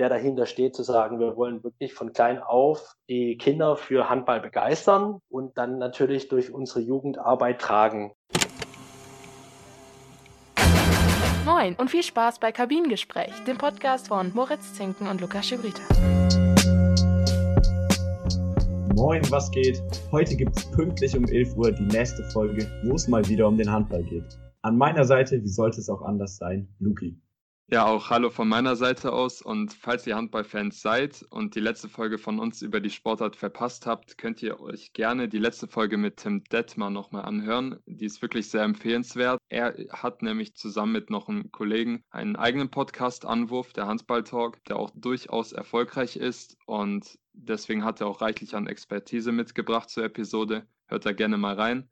der dahinter steht, zu sagen, wir wollen wirklich von klein auf die Kinder für Handball begeistern und dann natürlich durch unsere Jugendarbeit tragen. Moin und viel Spaß bei Kabinengespräch, dem Podcast von Moritz Zinken und Lukas Schibrita. Moin, was geht? Heute gibt es pünktlich um 11 Uhr die nächste Folge, wo es mal wieder um den Handball geht. An meiner Seite, wie sollte es auch anders sein, Luki. Ja, auch hallo von meiner Seite aus. Und falls ihr Handballfans seid und die letzte Folge von uns über die Sportart verpasst habt, könnt ihr euch gerne die letzte Folge mit Tim Detmer nochmal anhören. Die ist wirklich sehr empfehlenswert. Er hat nämlich zusammen mit noch einem Kollegen einen eigenen Podcast, Anwurf, der Handball Talk, der auch durchaus erfolgreich ist. Und deswegen hat er auch reichlich an Expertise mitgebracht zur Episode. Hört da gerne mal rein.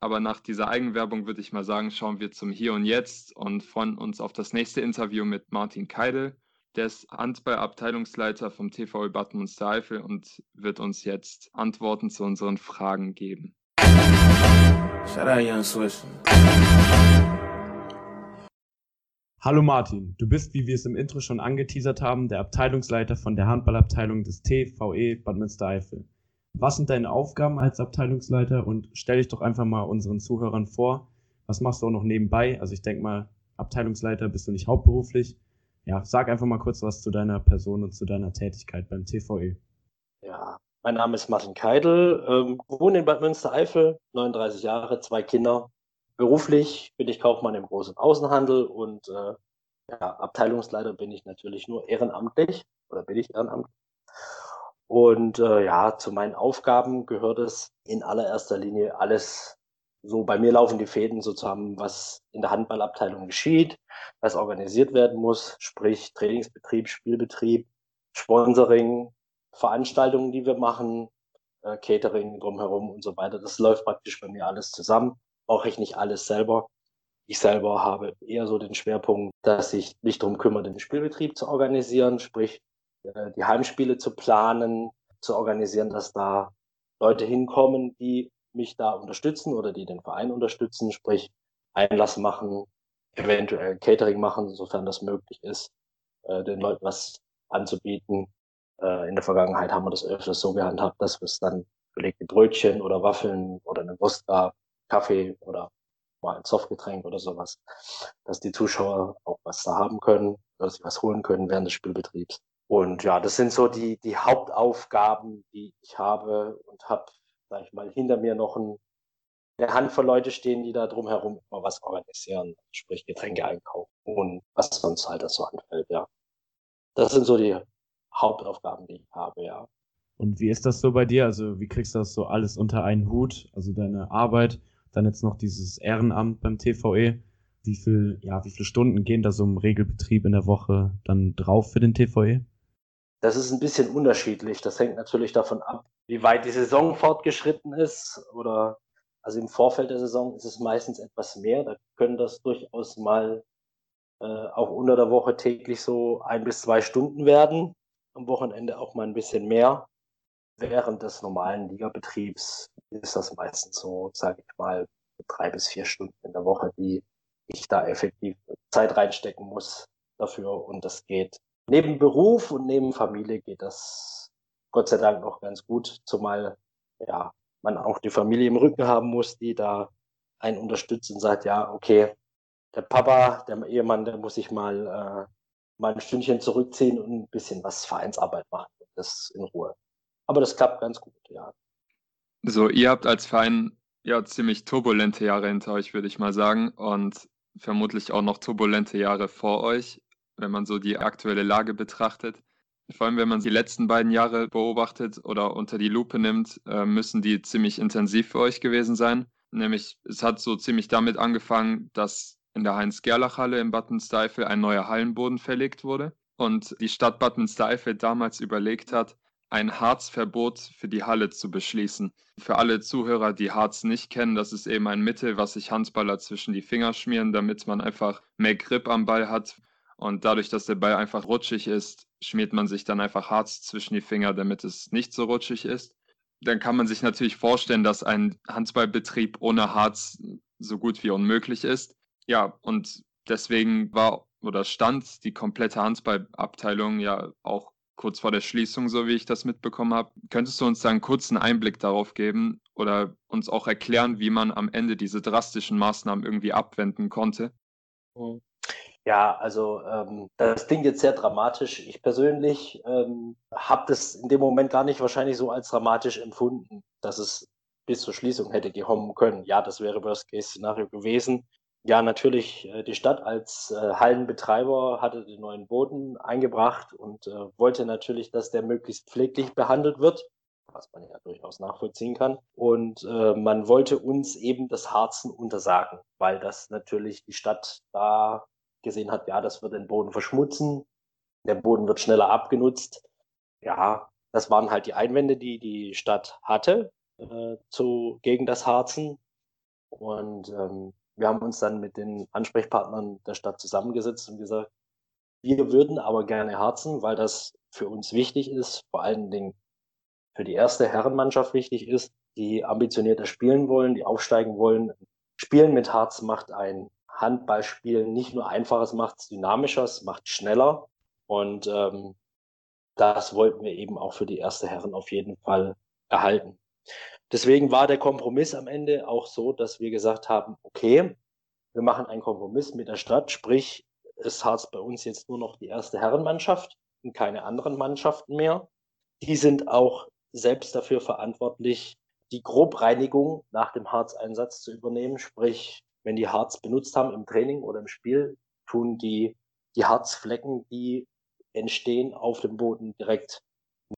Aber nach dieser Eigenwerbung würde ich mal sagen, schauen wir zum Hier und Jetzt und freuen uns auf das nächste Interview mit Martin Keidel. Der ist Handball-Abteilungsleiter vom TVÖ Bad Münstereifel und wird uns jetzt Antworten zu unseren Fragen geben. Hallo Martin, du bist, wie wir es im Intro schon angeteasert haben, der Abteilungsleiter von der Handballabteilung des TVE Bad Münstereifel. Was sind deine Aufgaben als Abteilungsleiter und stell dich doch einfach mal unseren Zuhörern vor. Was machst du auch noch nebenbei? Also ich denke mal, Abteilungsleiter bist du nicht hauptberuflich. Ja, sag einfach mal kurz was zu deiner Person und zu deiner Tätigkeit beim TVE. Ja, mein Name ist Martin Keidel, ähm, wohne in Bad Münstereifel, 39 Jahre, zwei Kinder. Beruflich bin ich Kaufmann im Groß- und Außenhandel und äh, ja, Abteilungsleiter bin ich natürlich nur ehrenamtlich oder bin ich ehrenamtlich. Und äh, ja, zu meinen Aufgaben gehört es in allererster Linie alles so bei mir laufen die Fäden so zusammen, was in der Handballabteilung geschieht, was organisiert werden muss, sprich Trainingsbetrieb, Spielbetrieb, Sponsoring, Veranstaltungen, die wir machen, äh, Catering drumherum und so weiter. Das läuft praktisch bei mir alles zusammen. Brauche ich nicht alles selber. Ich selber habe eher so den Schwerpunkt, dass ich mich darum kümmere, den Spielbetrieb zu organisieren, sprich die Heimspiele zu planen, zu organisieren, dass da Leute hinkommen, die mich da unterstützen oder die den Verein unterstützen, sprich Einlass machen, eventuell Catering machen, sofern das möglich ist, äh, den Leuten was anzubieten. Äh, in der Vergangenheit haben wir das öfters so gehandhabt, dass es dann belegte Brötchen oder Waffeln oder eine Wurst gab, Kaffee oder mal ein Softgetränk oder sowas, dass die Zuschauer auch was da haben können, dass sie was holen können während des Spielbetriebs. Und ja, das sind so die, die Hauptaufgaben, die ich habe und habe, sag ich mal, hinter mir noch ein, eine Handvoll Leute stehen, die da drumherum immer was organisieren, sprich Getränke einkaufen und was sonst halt das so anfällt, ja. Das sind so die Hauptaufgaben, die ich habe, ja. Und wie ist das so bei dir? Also wie kriegst du das so alles unter einen Hut? Also deine Arbeit, dann jetzt noch dieses Ehrenamt beim TVE. Wie viel, ja, wie viele Stunden gehen da so im Regelbetrieb in der Woche dann drauf für den TVE? Das ist ein bisschen unterschiedlich. Das hängt natürlich davon ab, wie weit die Saison fortgeschritten ist. Oder also im Vorfeld der Saison ist es meistens etwas mehr. Da können das durchaus mal äh, auch unter der Woche täglich so ein bis zwei Stunden werden. Am Wochenende auch mal ein bisschen mehr. Während des normalen Ligabetriebs ist das meistens so, sage ich mal, drei bis vier Stunden in der Woche, die ich da effektiv Zeit reinstecken muss dafür. Und das geht neben Beruf und neben Familie geht das Gott sei Dank noch ganz gut, zumal ja man auch die Familie im Rücken haben muss, die da einen unterstützt und sagt, ja, okay, der Papa, der Ehemann, der muss sich mal, äh, mal ein Stündchen zurückziehen und ein bisschen was Vereinsarbeit machen. Das in Ruhe. Aber das klappt ganz gut, ja. So, ihr habt als Verein ja ziemlich turbulente Jahre hinter euch, würde ich mal sagen, und vermutlich auch noch turbulente Jahre vor euch wenn man so die aktuelle Lage betrachtet. Vor allem, wenn man die letzten beiden Jahre beobachtet oder unter die Lupe nimmt, äh, müssen die ziemlich intensiv für euch gewesen sein. Nämlich, es hat so ziemlich damit angefangen, dass in der Heinz-Gerlach-Halle in Bad Münstereifel ein neuer Hallenboden verlegt wurde und die Stadt Bad Münstereifel damals überlegt hat, ein Harzverbot für die Halle zu beschließen. Für alle Zuhörer, die Harz nicht kennen, das ist eben ein Mittel, was sich Handballer zwischen die Finger schmieren, damit man einfach mehr Grip am Ball hat. Und dadurch, dass der Ball einfach rutschig ist, schmiert man sich dann einfach Harz zwischen die Finger, damit es nicht so rutschig ist. Dann kann man sich natürlich vorstellen, dass ein Handballbetrieb ohne Harz so gut wie unmöglich ist. Ja, und deswegen war oder stand die komplette Handballabteilung ja auch kurz vor der Schließung, so wie ich das mitbekommen habe. Könntest du uns da einen kurzen Einblick darauf geben oder uns auch erklären, wie man am Ende diese drastischen Maßnahmen irgendwie abwenden konnte? Mhm. Ja, also ähm, das klingt jetzt sehr dramatisch. Ich persönlich ähm, habe das in dem Moment gar nicht wahrscheinlich so als dramatisch empfunden, dass es bis zur Schließung hätte kommen können. Ja, das wäre Worst-Case-Szenario gewesen. Ja, natürlich, äh, die Stadt als äh, Hallenbetreiber hatte den neuen Boden eingebracht und äh, wollte natürlich, dass der möglichst pfleglich behandelt wird, was man ja durchaus nachvollziehen kann. Und äh, man wollte uns eben das Harzen untersagen, weil das natürlich die Stadt da gesehen hat, ja, das wird den Boden verschmutzen, der Boden wird schneller abgenutzt. Ja, das waren halt die Einwände, die die Stadt hatte äh, zu, gegen das Harzen. Und ähm, wir haben uns dann mit den Ansprechpartnern der Stadt zusammengesetzt und gesagt, wir würden aber gerne harzen, weil das für uns wichtig ist, vor allen Dingen für die erste Herrenmannschaft wichtig ist, die ambitionierter spielen wollen, die aufsteigen wollen. Spielen mit Harz macht ein Handballspiel nicht nur einfacher, es macht es dynamischer, es macht schneller. Und ähm, das wollten wir eben auch für die erste Herren auf jeden Fall erhalten. Deswegen war der Kompromiss am Ende auch so, dass wir gesagt haben, okay, wir machen einen Kompromiss mit der Stadt, sprich, es hat bei uns jetzt nur noch die erste Herrenmannschaft und keine anderen Mannschaften mehr. Die sind auch selbst dafür verantwortlich, die Grobreinigung nach dem Harzeinsatz zu übernehmen. Sprich, wenn die Harz benutzt haben im Training oder im Spiel, tun die, die Harzflecken, die entstehen auf dem Boden direkt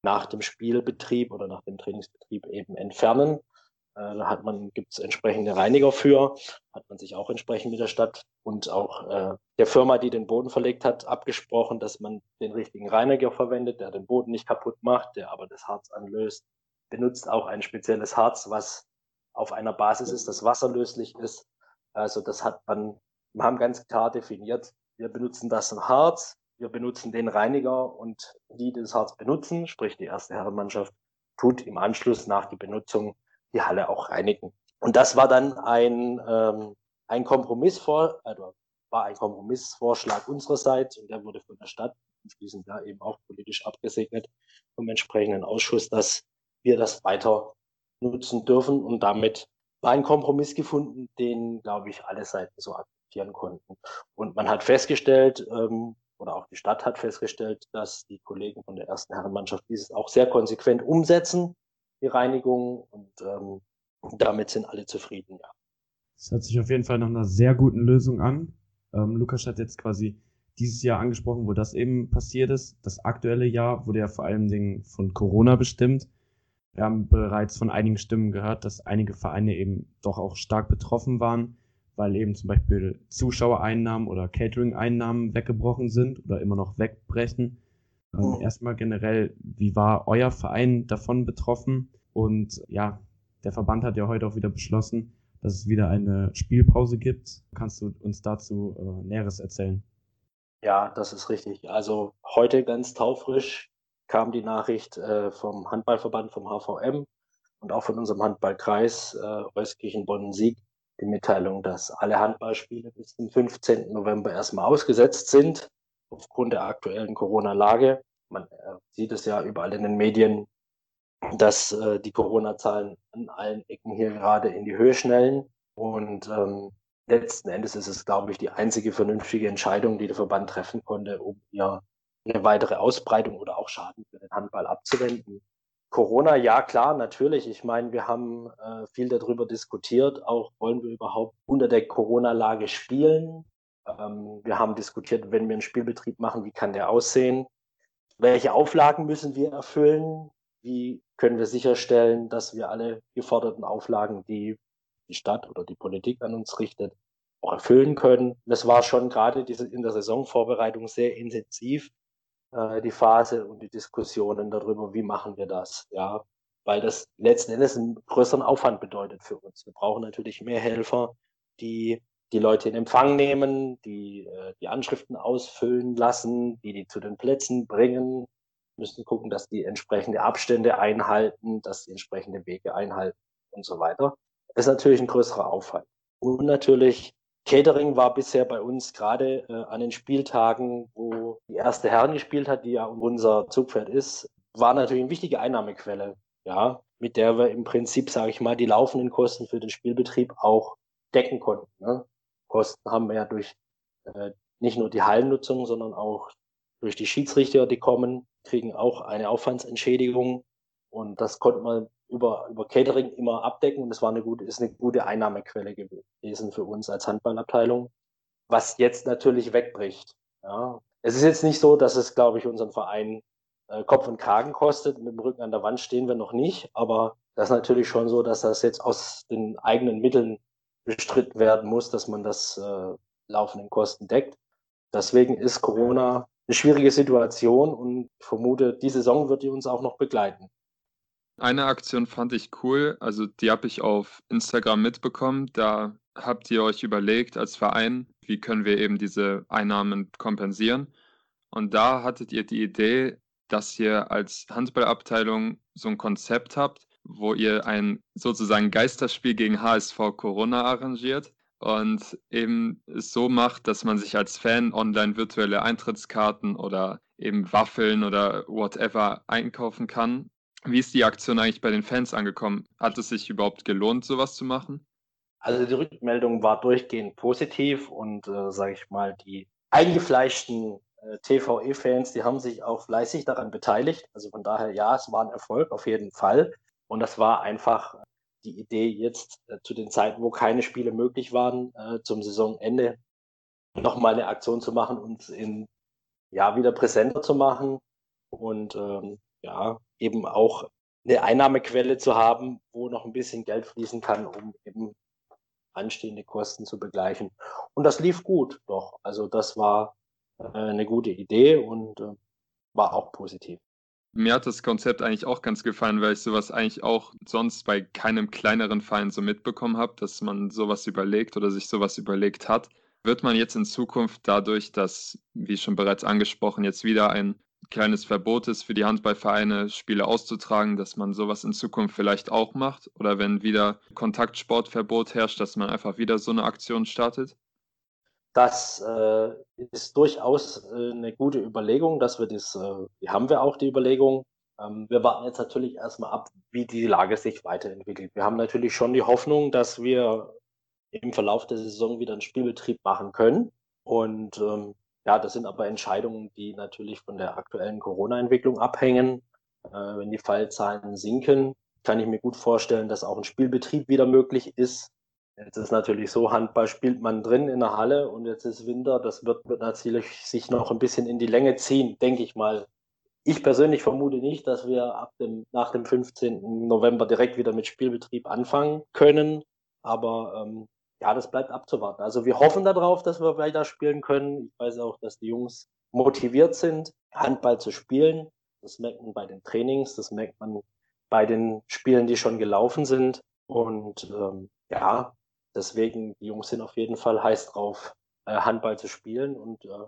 nach dem Spielbetrieb oder nach dem Trainingsbetrieb eben entfernen. Äh, da hat man, gibt es entsprechende Reiniger für, hat man sich auch entsprechend mit der Stadt und auch äh, der Firma, die den Boden verlegt hat, abgesprochen, dass man den richtigen Reiniger verwendet, der den Boden nicht kaputt macht, der aber das Harz anlöst. Benutzt auch ein spezielles Harz, was auf einer Basis ist, das wasserlöslich ist. Also das hat man, wir haben ganz klar definiert, wir benutzen das Harz, wir benutzen den Reiniger und die, die das Harz benutzen, sprich die erste Herrenmannschaft, tut im Anschluss nach die Benutzung die Halle auch reinigen. Und das war dann ein, ähm, ein Kompromissvor, also war ein Kompromissvorschlag unsererseits und der wurde von der Stadt anschließend ja eben auch politisch abgesegnet vom entsprechenden Ausschuss, dass wir das weiter nutzen dürfen und damit war ein Kompromiss gefunden, den, glaube ich, alle Seiten so akzeptieren konnten. Und man hat festgestellt, ähm, oder auch die Stadt hat festgestellt, dass die Kollegen von der ersten Herrenmannschaft dieses auch sehr konsequent umsetzen, die Reinigung. Und ähm, damit sind alle zufrieden, ja. Das hört sich auf jeden Fall nach einer sehr guten Lösung an. Ähm, Lukas hat jetzt quasi dieses Jahr angesprochen, wo das eben passiert ist. Das aktuelle Jahr wurde ja vor allen Dingen von Corona bestimmt. Wir haben bereits von einigen Stimmen gehört, dass einige Vereine eben doch auch stark betroffen waren weil eben zum Beispiel Zuschauereinnahmen oder Catering-Einnahmen weggebrochen sind oder immer noch wegbrechen. Oh. Erstmal generell, wie war euer Verein davon betroffen? Und ja, der Verband hat ja heute auch wieder beschlossen, dass es wieder eine Spielpause gibt. Kannst du uns dazu äh, Näheres erzählen? Ja, das ist richtig. Also heute ganz taufrisch kam die Nachricht äh, vom Handballverband, vom HVM und auch von unserem Handballkreis äh, Euskirchen-Bonn-Sieg, die Mitteilung, dass alle Handballspiele bis zum 15. November erstmal ausgesetzt sind, aufgrund der aktuellen Corona-Lage. Man äh, sieht es ja überall in den Medien, dass äh, die Corona-Zahlen an allen Ecken hier gerade in die Höhe schnellen. Und ähm, letzten Endes ist es, glaube ich, die einzige vernünftige Entscheidung, die der Verband treffen konnte, um hier eine weitere Ausbreitung oder auch Schaden für den Handball abzuwenden. Corona, ja klar, natürlich. Ich meine, wir haben äh, viel darüber diskutiert, auch wollen wir überhaupt unter der Corona-Lage spielen. Ähm, wir haben diskutiert, wenn wir einen Spielbetrieb machen, wie kann der aussehen? Welche Auflagen müssen wir erfüllen? Wie können wir sicherstellen, dass wir alle geforderten Auflagen, die die Stadt oder die Politik an uns richtet, auch erfüllen können? Das war schon gerade diese, in der Saisonvorbereitung sehr intensiv äh, die Phase und die Diskussionen darüber, wie machen wir das, ja, weil das letzten Endes einen größeren Aufwand bedeutet für uns. Wir brauchen natürlich mehr Helfer, die die Leute in Empfang nehmen, die äh, die Anschriften ausfüllen lassen, die die zu den Plätzen bringen, müssen gucken, dass die entsprechende Abstände einhalten, dass die entsprechende Wege einhalten und so weiter. Das ist natürlich ein größerer Aufwand. Und natürlich Catering war bisher bei uns gerade äh, an den Spieltagen, wo die erste Herren gespielt hat, die ja unser Zugpferd ist, war natürlich eine wichtige Einnahmequelle, ja, mit der wir im Prinzip, sage ich mal, die laufenden Kosten für den Spielbetrieb auch decken konnten. Ne? Kosten haben wir ja durch äh, nicht nur die Hallennutzung, sondern auch durch die Schiedsrichter, die kommen, kriegen auch eine Aufwandsentschädigung. Und das konnte man über, über Catering immer abdecken. Und das war eine gute, ist eine gute Einnahmequelle gewesen für uns als Handballabteilung, was jetzt natürlich wegbricht. Ja. Es ist jetzt nicht so, dass es, glaube ich, unseren Verein äh, Kopf und Kragen kostet. Mit dem Rücken an der Wand stehen wir noch nicht. Aber das ist natürlich schon so, dass das jetzt aus den eigenen Mitteln bestritten werden muss, dass man das äh, laufenden Kosten deckt. Deswegen ist Corona eine schwierige Situation und ich vermute, die Saison wird die uns auch noch begleiten. Eine Aktion fand ich cool, also die habe ich auf Instagram mitbekommen. Da habt ihr euch überlegt als Verein, wie können wir eben diese Einnahmen kompensieren. Und da hattet ihr die Idee, dass ihr als Handballabteilung so ein Konzept habt, wo ihr ein sozusagen Geisterspiel gegen HSV Corona arrangiert und eben so macht, dass man sich als Fan online virtuelle Eintrittskarten oder eben Waffeln oder whatever einkaufen kann. Wie ist die Aktion eigentlich bei den Fans angekommen? Hat es sich überhaupt gelohnt, sowas zu machen? Also die Rückmeldung war durchgehend positiv und äh, sage ich mal, die eingefleischten äh, TVE-Fans, die haben sich auch fleißig daran beteiligt. Also von daher, ja, es war ein Erfolg auf jeden Fall. Und das war einfach die Idee, jetzt äh, zu den Zeiten, wo keine Spiele möglich waren, äh, zum Saisonende nochmal eine Aktion zu machen und in ja wieder präsenter zu machen und ähm, ja eben auch eine Einnahmequelle zu haben, wo noch ein bisschen Geld fließen kann, um eben anstehende Kosten zu begleichen. Und das lief gut, doch. Also das war äh, eine gute Idee und äh, war auch positiv. Mir hat das Konzept eigentlich auch ganz gefallen, weil ich sowas eigentlich auch sonst bei keinem kleineren Verein so mitbekommen habe, dass man sowas überlegt oder sich sowas überlegt hat. Wird man jetzt in Zukunft dadurch, dass, wie schon bereits angesprochen, jetzt wieder ein kleines Verbot ist für die Handballvereine, Spiele auszutragen, dass man sowas in Zukunft vielleicht auch macht? Oder wenn wieder Kontaktsportverbot herrscht, dass man einfach wieder so eine Aktion startet? Das äh, ist durchaus äh, eine gute Überlegung, dass wir das, äh, die haben wir auch die Überlegung. Ähm, wir warten jetzt natürlich erstmal ab, wie die Lage sich weiterentwickelt. Wir haben natürlich schon die Hoffnung, dass wir im Verlauf der Saison wieder einen Spielbetrieb machen können. Und ähm, ja, das sind aber Entscheidungen, die natürlich von der aktuellen Corona-Entwicklung abhängen. Äh, wenn die Fallzahlen sinken, kann ich mir gut vorstellen, dass auch ein Spielbetrieb wieder möglich ist. Jetzt ist natürlich so, Handball spielt man drin in der Halle und jetzt ist Winter. Das wird, wird natürlich sich noch ein bisschen in die Länge ziehen, denke ich mal. Ich persönlich vermute nicht, dass wir ab dem, nach dem 15. November direkt wieder mit Spielbetrieb anfangen können. Aber ähm, ja, das bleibt abzuwarten. Also wir hoffen darauf, dass wir weiter spielen können. Ich weiß auch, dass die Jungs motiviert sind, Handball zu spielen. Das merkt man bei den Trainings, das merkt man bei den Spielen, die schon gelaufen sind. Und ähm, ja, Deswegen, die Jungs sind auf jeden Fall heiß drauf, äh, Handball zu spielen und äh,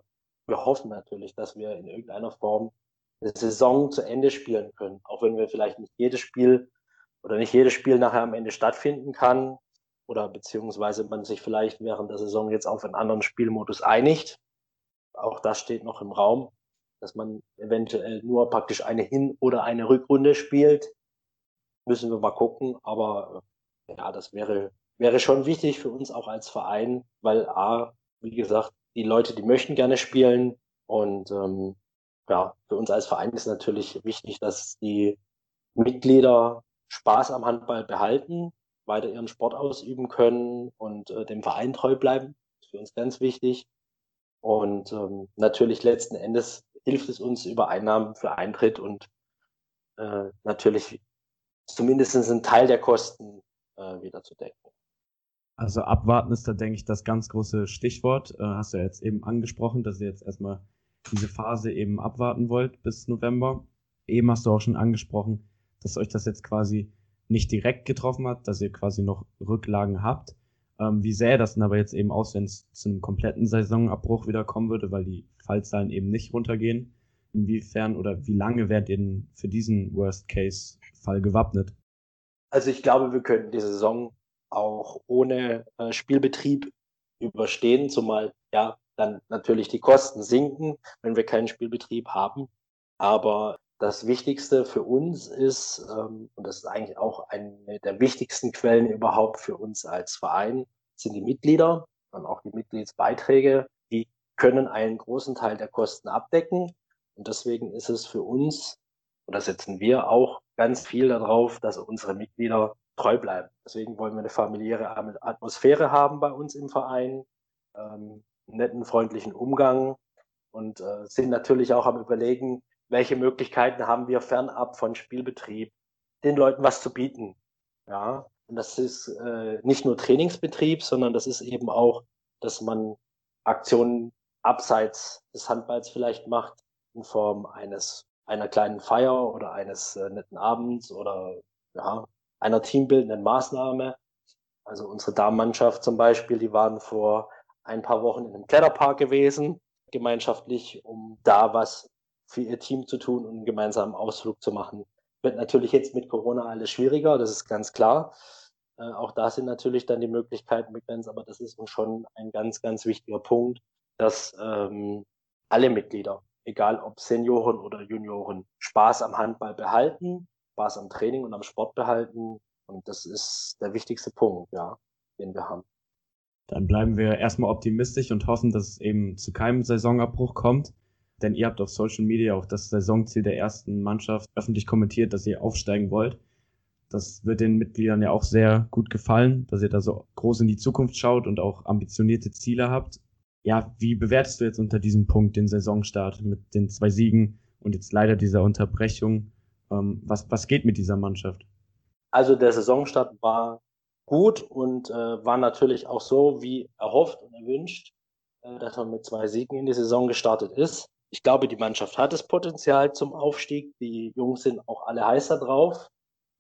wir hoffen natürlich, dass wir in irgendeiner Form eine Saison zu Ende spielen können. Auch wenn wir vielleicht nicht jedes Spiel oder nicht jedes Spiel nachher am Ende stattfinden kann oder beziehungsweise man sich vielleicht während der Saison jetzt auf einen anderen Spielmodus einigt. Auch das steht noch im Raum, dass man eventuell nur praktisch eine Hin- oder eine Rückrunde spielt. Müssen wir mal gucken, aber ja, das wäre wäre schon wichtig für uns auch als Verein, weil A, wie gesagt, die Leute, die möchten gerne spielen und ähm, ja, für uns als Verein ist natürlich wichtig, dass die Mitglieder Spaß am Handball behalten, weiter ihren Sport ausüben können und äh, dem Verein treu bleiben. Das ist für uns ganz wichtig. Und ähm, natürlich letzten Endes hilft es uns über Einnahmen für Eintritt und äh, natürlich zumindest einen Teil der Kosten äh, wieder zu decken. Also abwarten ist da, denke ich, das ganz große Stichwort. Äh, hast du ja jetzt eben angesprochen, dass ihr jetzt erstmal diese Phase eben abwarten wollt bis November. Eben hast du auch schon angesprochen, dass euch das jetzt quasi nicht direkt getroffen hat, dass ihr quasi noch Rücklagen habt. Ähm, wie sähe das denn aber jetzt eben aus, wenn es zu einem kompletten Saisonabbruch wieder kommen würde, weil die Fallzahlen eben nicht runtergehen? Inwiefern oder wie lange werdet ihr denn für diesen Worst-Case-Fall gewappnet? Also ich glaube, wir könnten die Saison auch ohne äh, Spielbetrieb überstehen, zumal ja dann natürlich die Kosten sinken, wenn wir keinen Spielbetrieb haben. Aber das Wichtigste für uns ist, ähm, und das ist eigentlich auch eine der wichtigsten Quellen überhaupt für uns als Verein, sind die Mitglieder und auch die Mitgliedsbeiträge. Die können einen großen Teil der Kosten abdecken. Und deswegen ist es für uns, und da setzen wir auch ganz viel darauf, dass unsere Mitglieder treu bleiben. Deswegen wollen wir eine familiäre Atmosphäre haben bei uns im Verein, ähm, netten, freundlichen Umgang und äh, sind natürlich auch am Überlegen, welche Möglichkeiten haben wir fernab von Spielbetrieb, den Leuten was zu bieten. Ja, und das ist äh, nicht nur Trainingsbetrieb, sondern das ist eben auch, dass man Aktionen abseits des Handballs vielleicht macht, in Form eines einer kleinen Feier oder eines äh, netten Abends oder ja, einer teambildenden Maßnahme. Also unsere Damenmannschaft zum Beispiel, die waren vor ein paar Wochen in einem Kletterpark gewesen, gemeinschaftlich, um da was für ihr Team zu tun und einen gemeinsamen Ausflug zu machen. Wird natürlich jetzt mit Corona alles schwieriger, das ist ganz klar. Äh, auch da sind natürlich dann die Möglichkeiten begrenzt, aber das ist uns schon ein ganz, ganz wichtiger Punkt, dass ähm, alle Mitglieder, egal ob Senioren oder Junioren, Spaß am Handball behalten, Spaß am Training und am Sport behalten. Und das ist der wichtigste Punkt, ja, den wir haben. Dann bleiben wir erstmal optimistisch und hoffen, dass es eben zu keinem Saisonabbruch kommt. Denn ihr habt auf Social Media auch das Saisonziel der ersten Mannschaft öffentlich kommentiert, dass ihr aufsteigen wollt. Das wird den Mitgliedern ja auch sehr gut gefallen, dass ihr da so groß in die Zukunft schaut und auch ambitionierte Ziele habt. Ja, wie bewertest du jetzt unter diesem Punkt den Saisonstart mit den zwei Siegen und jetzt leider dieser Unterbrechung? Ähm, was, was geht mit dieser Mannschaft? Also der Saisonstart war gut und äh, war natürlich auch so wie erhofft und erwünscht, äh, dass man mit zwei Siegen in die Saison gestartet ist. Ich glaube, die Mannschaft hat das Potenzial zum Aufstieg. Die Jungs sind auch alle heißer drauf.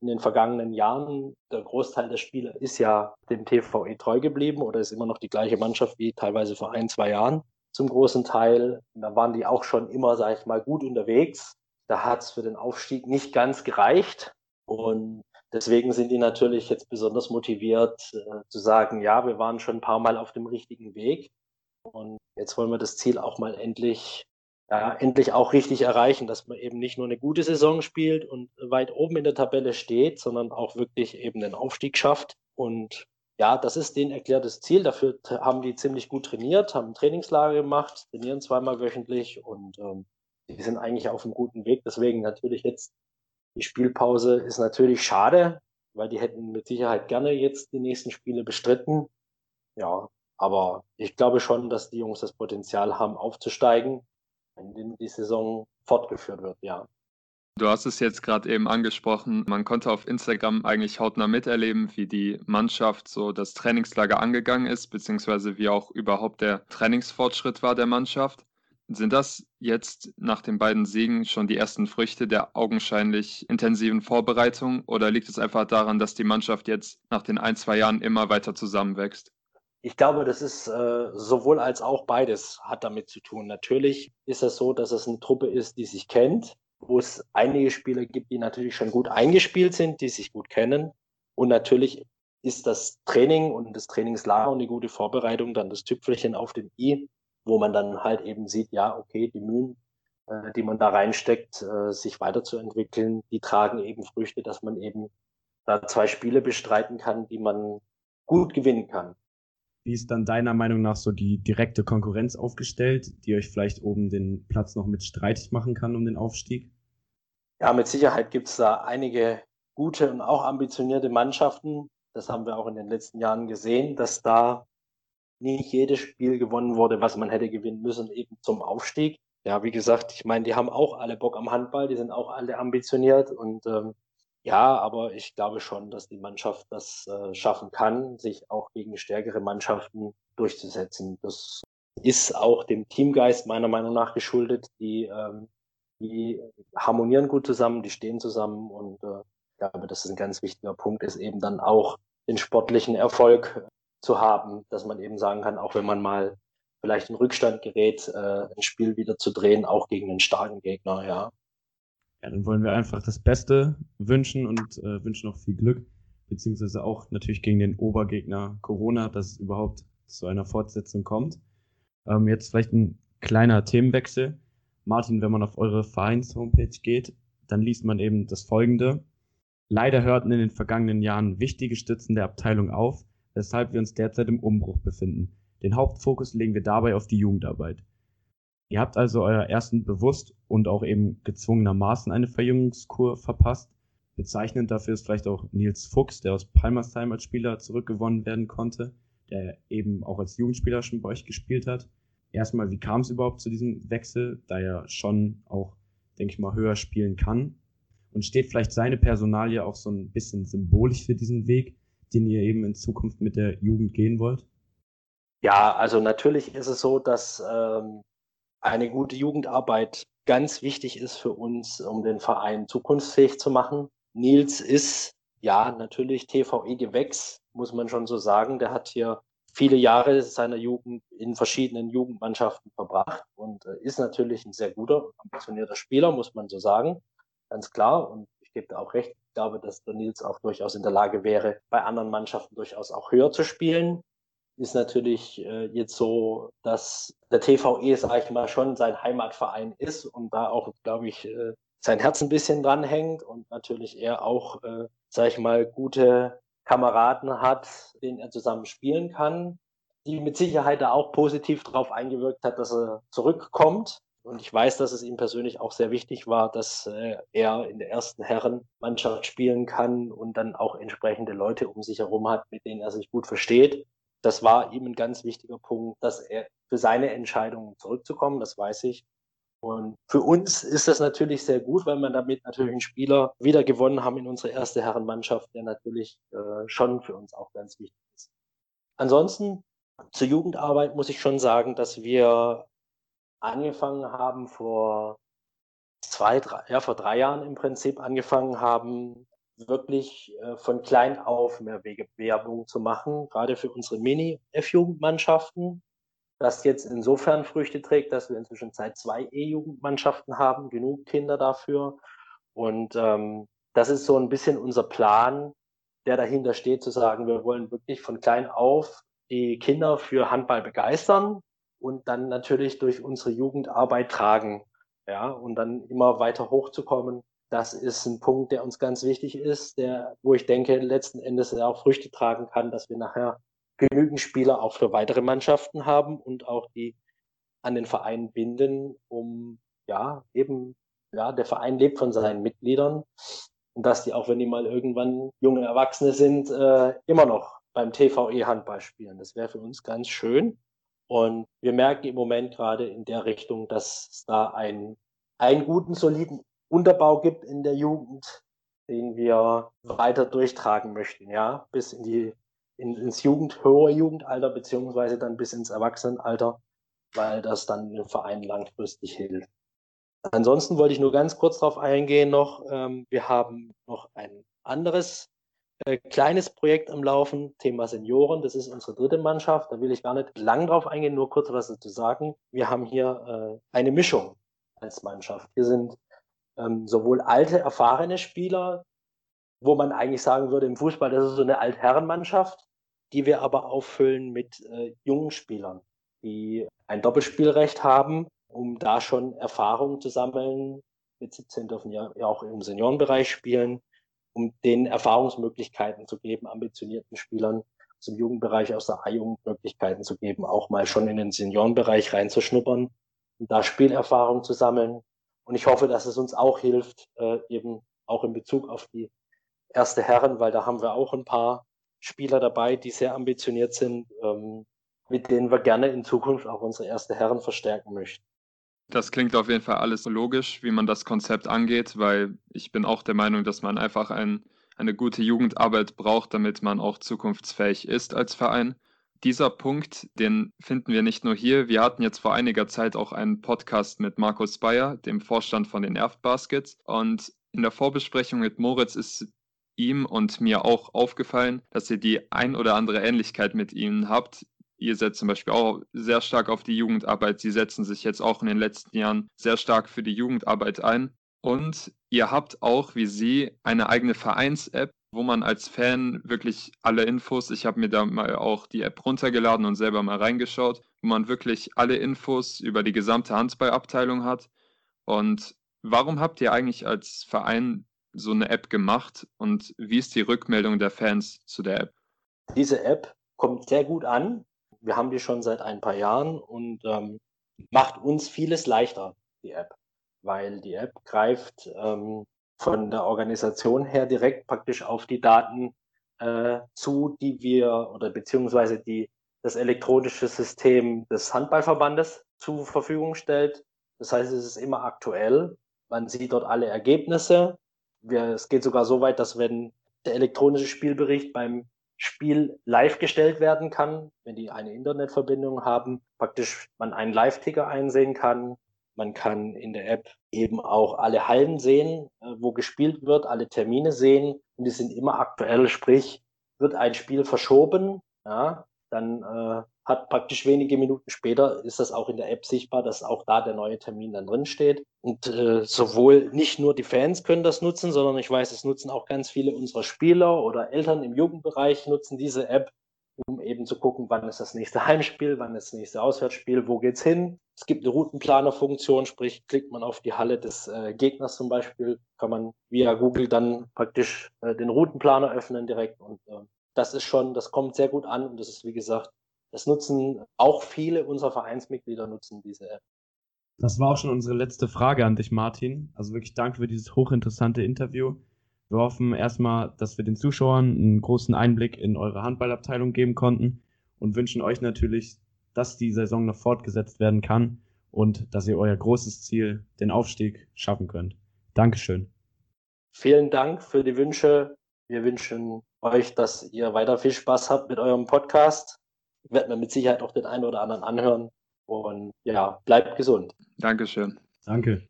In den vergangenen Jahren, der Großteil der Spieler ist ja dem TVE treu geblieben oder ist immer noch die gleiche Mannschaft wie teilweise vor ein, zwei Jahren zum großen Teil. Und da waren die auch schon immer, sage ich mal, gut unterwegs. Da hat es für den Aufstieg nicht ganz gereicht. Und deswegen sind die natürlich jetzt besonders motiviert äh, zu sagen, ja, wir waren schon ein paar Mal auf dem richtigen Weg. Und jetzt wollen wir das Ziel auch mal endlich, ja, endlich auch richtig erreichen, dass man eben nicht nur eine gute Saison spielt und weit oben in der Tabelle steht, sondern auch wirklich eben den Aufstieg schafft. Und ja, das ist denen erklärtes Ziel. Dafür haben die ziemlich gut trainiert, haben ein Trainingslager gemacht, trainieren zweimal wöchentlich und ähm, die sind eigentlich auf einem guten Weg. Deswegen natürlich jetzt die Spielpause ist natürlich schade, weil die hätten mit Sicherheit gerne jetzt die nächsten Spiele bestritten. Ja, aber ich glaube schon, dass die Jungs das Potenzial haben, aufzusteigen, wenn die Saison fortgeführt wird, ja. Du hast es jetzt gerade eben angesprochen. Man konnte auf Instagram eigentlich hautnah miterleben, wie die Mannschaft so das Trainingslager angegangen ist, beziehungsweise wie auch überhaupt der Trainingsfortschritt war der Mannschaft. Sind das jetzt nach den beiden Siegen schon die ersten Früchte der augenscheinlich intensiven Vorbereitung oder liegt es einfach daran, dass die Mannschaft jetzt nach den ein, zwei Jahren immer weiter zusammenwächst? Ich glaube, das ist äh, sowohl als auch beides hat damit zu tun. Natürlich ist es so, dass es eine Truppe ist, die sich kennt, wo es einige Spieler gibt, die natürlich schon gut eingespielt sind, die sich gut kennen. Und natürlich ist das Training und das Trainingslager und die gute Vorbereitung dann das Tüpfelchen auf dem i, wo man dann halt eben sieht, ja, okay, die Mühen, äh, die man da reinsteckt, äh, sich weiterzuentwickeln, die tragen eben Früchte, dass man eben da zwei Spiele bestreiten kann, die man gut gewinnen kann. Wie ist dann deiner Meinung nach so die direkte Konkurrenz aufgestellt, die euch vielleicht oben den Platz noch mit streitig machen kann um den Aufstieg? Ja, mit Sicherheit gibt es da einige gute und auch ambitionierte Mannschaften. Das haben wir auch in den letzten Jahren gesehen, dass da nicht jedes Spiel gewonnen wurde, was man hätte gewinnen müssen, eben zum Aufstieg. Ja, wie gesagt, ich meine, die haben auch alle Bock am Handball, die sind auch alle ambitioniert und ähm, ja, aber ich glaube schon, dass die Mannschaft das äh, schaffen kann, sich auch gegen stärkere Mannschaften durchzusetzen. Das ist auch dem Teamgeist meiner Meinung nach geschuldet. Die, ähm, die harmonieren gut zusammen, die stehen zusammen und äh, ich glaube, das ist ein ganz wichtiger Punkt, ist eben dann auch den sportlichen Erfolg zu haben, dass man eben sagen kann, auch wenn man mal vielleicht in Rückstand gerät, äh, ein Spiel wieder zu drehen, auch gegen einen starken Gegner, ja. Ja, dann wollen wir einfach das Beste wünschen und äh, wünschen noch viel Glück, beziehungsweise auch natürlich gegen den Obergegner Corona, dass es überhaupt zu einer Fortsetzung kommt. Ähm, jetzt vielleicht ein kleiner Themenwechsel. Martin, wenn man auf eure Vereins-Homepage geht, dann liest man eben das folgende. Leider hörten in den vergangenen Jahren wichtige Stützen der Abteilung auf, weshalb wir uns derzeit im Umbruch befinden. Den Hauptfokus legen wir dabei auf die Jugendarbeit. Ihr habt also euer ersten bewusst und auch eben gezwungenermaßen eine Verjüngungskur verpasst. Bezeichnend dafür ist vielleicht auch Nils Fuchs, der aus Palmersheim als Spieler zurückgewonnen werden konnte, der eben auch als Jugendspieler schon bei euch gespielt hat. Erstmal, wie kam es überhaupt zu diesem Wechsel, da er schon auch, denke ich mal, höher spielen kann? Und steht vielleicht seine Personalie auch so ein bisschen symbolisch für diesen Weg, den ihr eben in Zukunft mit der Jugend gehen wollt? Ja, also natürlich ist es so, dass ähm, eine gute Jugendarbeit ganz wichtig ist für uns, um den Verein zukunftsfähig zu machen. Nils ist ja natürlich TVE-Gewächs, muss man schon so sagen. Der hat hier viele Jahre seiner Jugend in verschiedenen Jugendmannschaften verbracht und äh, ist natürlich ein sehr guter, ambitionierter Spieler, muss man so sagen. Ganz klar. Und ich gebe da auch recht. Ich glaube, dass der Nils auch durchaus in der Lage wäre, bei anderen Mannschaften durchaus auch höher zu spielen ist natürlich äh, jetzt so, dass der TVE, sage ich mal, schon sein Heimatverein ist und da auch, glaube ich, äh, sein Herz ein bisschen dranhängt und natürlich er auch, äh, sage ich mal, gute Kameraden hat, denen er zusammen spielen kann, die mit Sicherheit da auch positiv darauf eingewirkt hat, dass er zurückkommt. Und ich weiß, dass es ihm persönlich auch sehr wichtig war, dass äh, er in der ersten Herrenmannschaft spielen kann und dann auch entsprechende Leute um sich herum hat, mit denen er sich gut versteht das war ihm ein ganz wichtiger Punkt, dass er für seine Entscheidung zurückzukommen, das weiß ich. Und für uns ist das natürlich sehr gut, weil wir damit natürlich einen Spieler wieder gewonnen haben in unsere erste Herrenmannschaft, der natürlich äh, schon für uns auch ganz wichtig ist. Ansonsten zur Jugendarbeit muss ich schon sagen, dass wir angefangen haben vor zwei, drei, ja, vor drei Jahren im Prinzip angefangen haben, wirklich äh, von klein auf mehr Werbung zu machen, gerade für unsere Mini-F-Jugendmannschaften, das jetzt insofern Früchte trägt, dass wir inzwischen seit zwei E-Jugendmannschaften haben, genug Kinder dafür. Und ähm, das ist so ein bisschen unser Plan, der dahinter steht, zu sagen, wir wollen wirklich von klein auf die Kinder für Handball begeistern und dann natürlich durch unsere Jugendarbeit tragen. Ja, und dann immer weiter hochzukommen das ist ein Punkt, der uns ganz wichtig ist, der, wo ich denke, letzten Endes auch Früchte tragen kann, dass wir nachher genügend Spieler auch für weitere Mannschaften haben und auch die an den Verein binden, um ja eben, ja, der Verein lebt von seinen Mitgliedern und dass die auch, wenn die mal irgendwann junge Erwachsene sind, äh, immer noch beim TVE Handball spielen. Das wäre für uns ganz schön. Und wir merken im Moment gerade in der Richtung, dass es da einen, einen guten, soliden Unterbau gibt in der Jugend, den wir weiter durchtragen möchten, ja, bis in die in, ins Jugend, höhere Jugendalter beziehungsweise dann bis ins Erwachsenenalter, weil das dann dem Verein langfristig hilft. Ansonsten wollte ich nur ganz kurz darauf eingehen noch. Ähm, wir haben noch ein anderes äh, kleines Projekt am Laufen, Thema Senioren. Das ist unsere dritte Mannschaft. Da will ich gar nicht lang drauf eingehen, nur kurz was dazu sagen. Wir haben hier äh, eine Mischung als Mannschaft. Wir sind ähm, sowohl alte, erfahrene Spieler, wo man eigentlich sagen würde, im Fußball, das ist so eine Altherrenmannschaft, die wir aber auffüllen mit äh, jungen Spielern, die ein Doppelspielrecht haben, um da schon Erfahrungen zu sammeln. Mit 17 dürfen ja, ja auch im Seniorenbereich spielen, um denen Erfahrungsmöglichkeiten zu geben, ambitionierten Spielern dem Jugendbereich, aus der A-Jugend Möglichkeiten zu geben, auch mal schon in den Seniorenbereich reinzuschnuppern und da Spielerfahrung zu sammeln. Und ich hoffe, dass es uns auch hilft, äh, eben auch in Bezug auf die erste Herren, weil da haben wir auch ein paar Spieler dabei, die sehr ambitioniert sind, ähm, mit denen wir gerne in Zukunft auch unsere erste Herren verstärken möchten. Das klingt auf jeden Fall alles logisch, wie man das Konzept angeht, weil ich bin auch der Meinung, dass man einfach ein, eine gute Jugendarbeit braucht, damit man auch zukunftsfähig ist als Verein. Dieser Punkt, den finden wir nicht nur hier. Wir hatten jetzt vor einiger Zeit auch einen Podcast mit Markus Bayer, dem Vorstand von den Erft Baskets. Und in der Vorbesprechung mit Moritz ist ihm und mir auch aufgefallen, dass ihr die ein oder andere Ähnlichkeit mit ihnen habt. Ihr setzt zum Beispiel auch sehr stark auf die Jugendarbeit. Sie setzen sich jetzt auch in den letzten Jahren sehr stark für die Jugendarbeit ein. Und ihr habt auch, wie sie, eine eigene Vereins-App, wo man als Fan wirklich alle Infos, ich habe mir da mal auch die App runtergeladen und selber mal reingeschaut, wo man wirklich alle Infos über die gesamte Handballabteilung hat. Und warum habt ihr eigentlich als Verein so eine App gemacht und wie ist die Rückmeldung der Fans zu der App? Diese App kommt sehr gut an. Wir haben die schon seit ein paar Jahren und ähm, macht uns vieles leichter, die App, weil die App greift ähm, von der Organisation her direkt praktisch auf die Daten äh, zu, die wir oder beziehungsweise die das elektronische System des Handballverbandes zur Verfügung stellt. Das heißt, es ist immer aktuell. Man sieht dort alle Ergebnisse, wir, es geht sogar so weit, dass wenn der elektronische Spielbericht beim Spiel live gestellt werden kann, wenn die eine Internetverbindung haben, praktisch man einen Live-Ticker einsehen kann. Man kann in der App eben auch alle Hallen sehen, äh, wo gespielt wird, alle Termine sehen und die sind immer aktuell, sprich, wird ein Spiel verschoben, ja, dann äh, hat praktisch wenige Minuten später ist das auch in der App sichtbar, dass auch da der neue Termin dann drin steht. Und äh, sowohl nicht nur die Fans können das nutzen, sondern ich weiß, es nutzen auch ganz viele unserer Spieler oder Eltern im Jugendbereich nutzen diese App, um eben zu gucken, wann ist das nächste Heimspiel, wann ist das nächste Auswärtsspiel, wo geht's hin. Es gibt eine Routenplaner-Funktion, sprich klickt man auf die Halle des äh, Gegners zum Beispiel, kann man via Google dann praktisch äh, den Routenplaner öffnen direkt und äh, das ist schon, das kommt sehr gut an und das ist wie gesagt das nutzen auch viele unserer Vereinsmitglieder nutzen diese App. Das war auch schon unsere letzte Frage an dich, Martin. Also wirklich danke für dieses hochinteressante Interview. Wir hoffen erstmal, dass wir den Zuschauern einen großen Einblick in eure Handballabteilung geben konnten und wünschen euch natürlich, dass die Saison noch fortgesetzt werden kann und dass ihr euer großes Ziel, den Aufstieg, schaffen könnt. Dankeschön. Vielen Dank für die Wünsche. Wir wünschen euch, dass ihr weiter viel Spaß habt mit eurem Podcast werde mir mit Sicherheit auch den einen oder anderen anhören. Und ja, bleibt gesund. Dankeschön. Danke.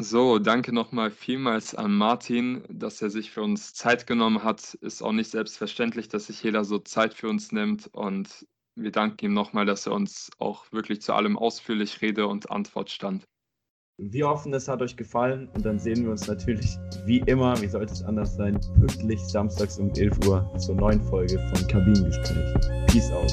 So, danke nochmal vielmals an Martin, dass er sich für uns Zeit genommen hat. Ist auch nicht selbstverständlich, dass sich jeder so Zeit für uns nimmt. Und wir danken ihm nochmal, dass er uns auch wirklich zu allem ausführlich Rede und Antwort stand. Wir hoffen, es hat euch gefallen und dann sehen wir uns natürlich wie immer, wie sollte es anders sein, pünktlich samstags um 11 Uhr zur neuen Folge von Kabinengespräch. Peace out.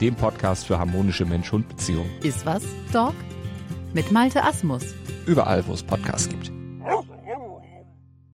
dem Podcast für harmonische Mensch-Hund-Beziehungen. Iswas Dog? Mit Malte Asmus. Überall, wo es Podcasts gibt.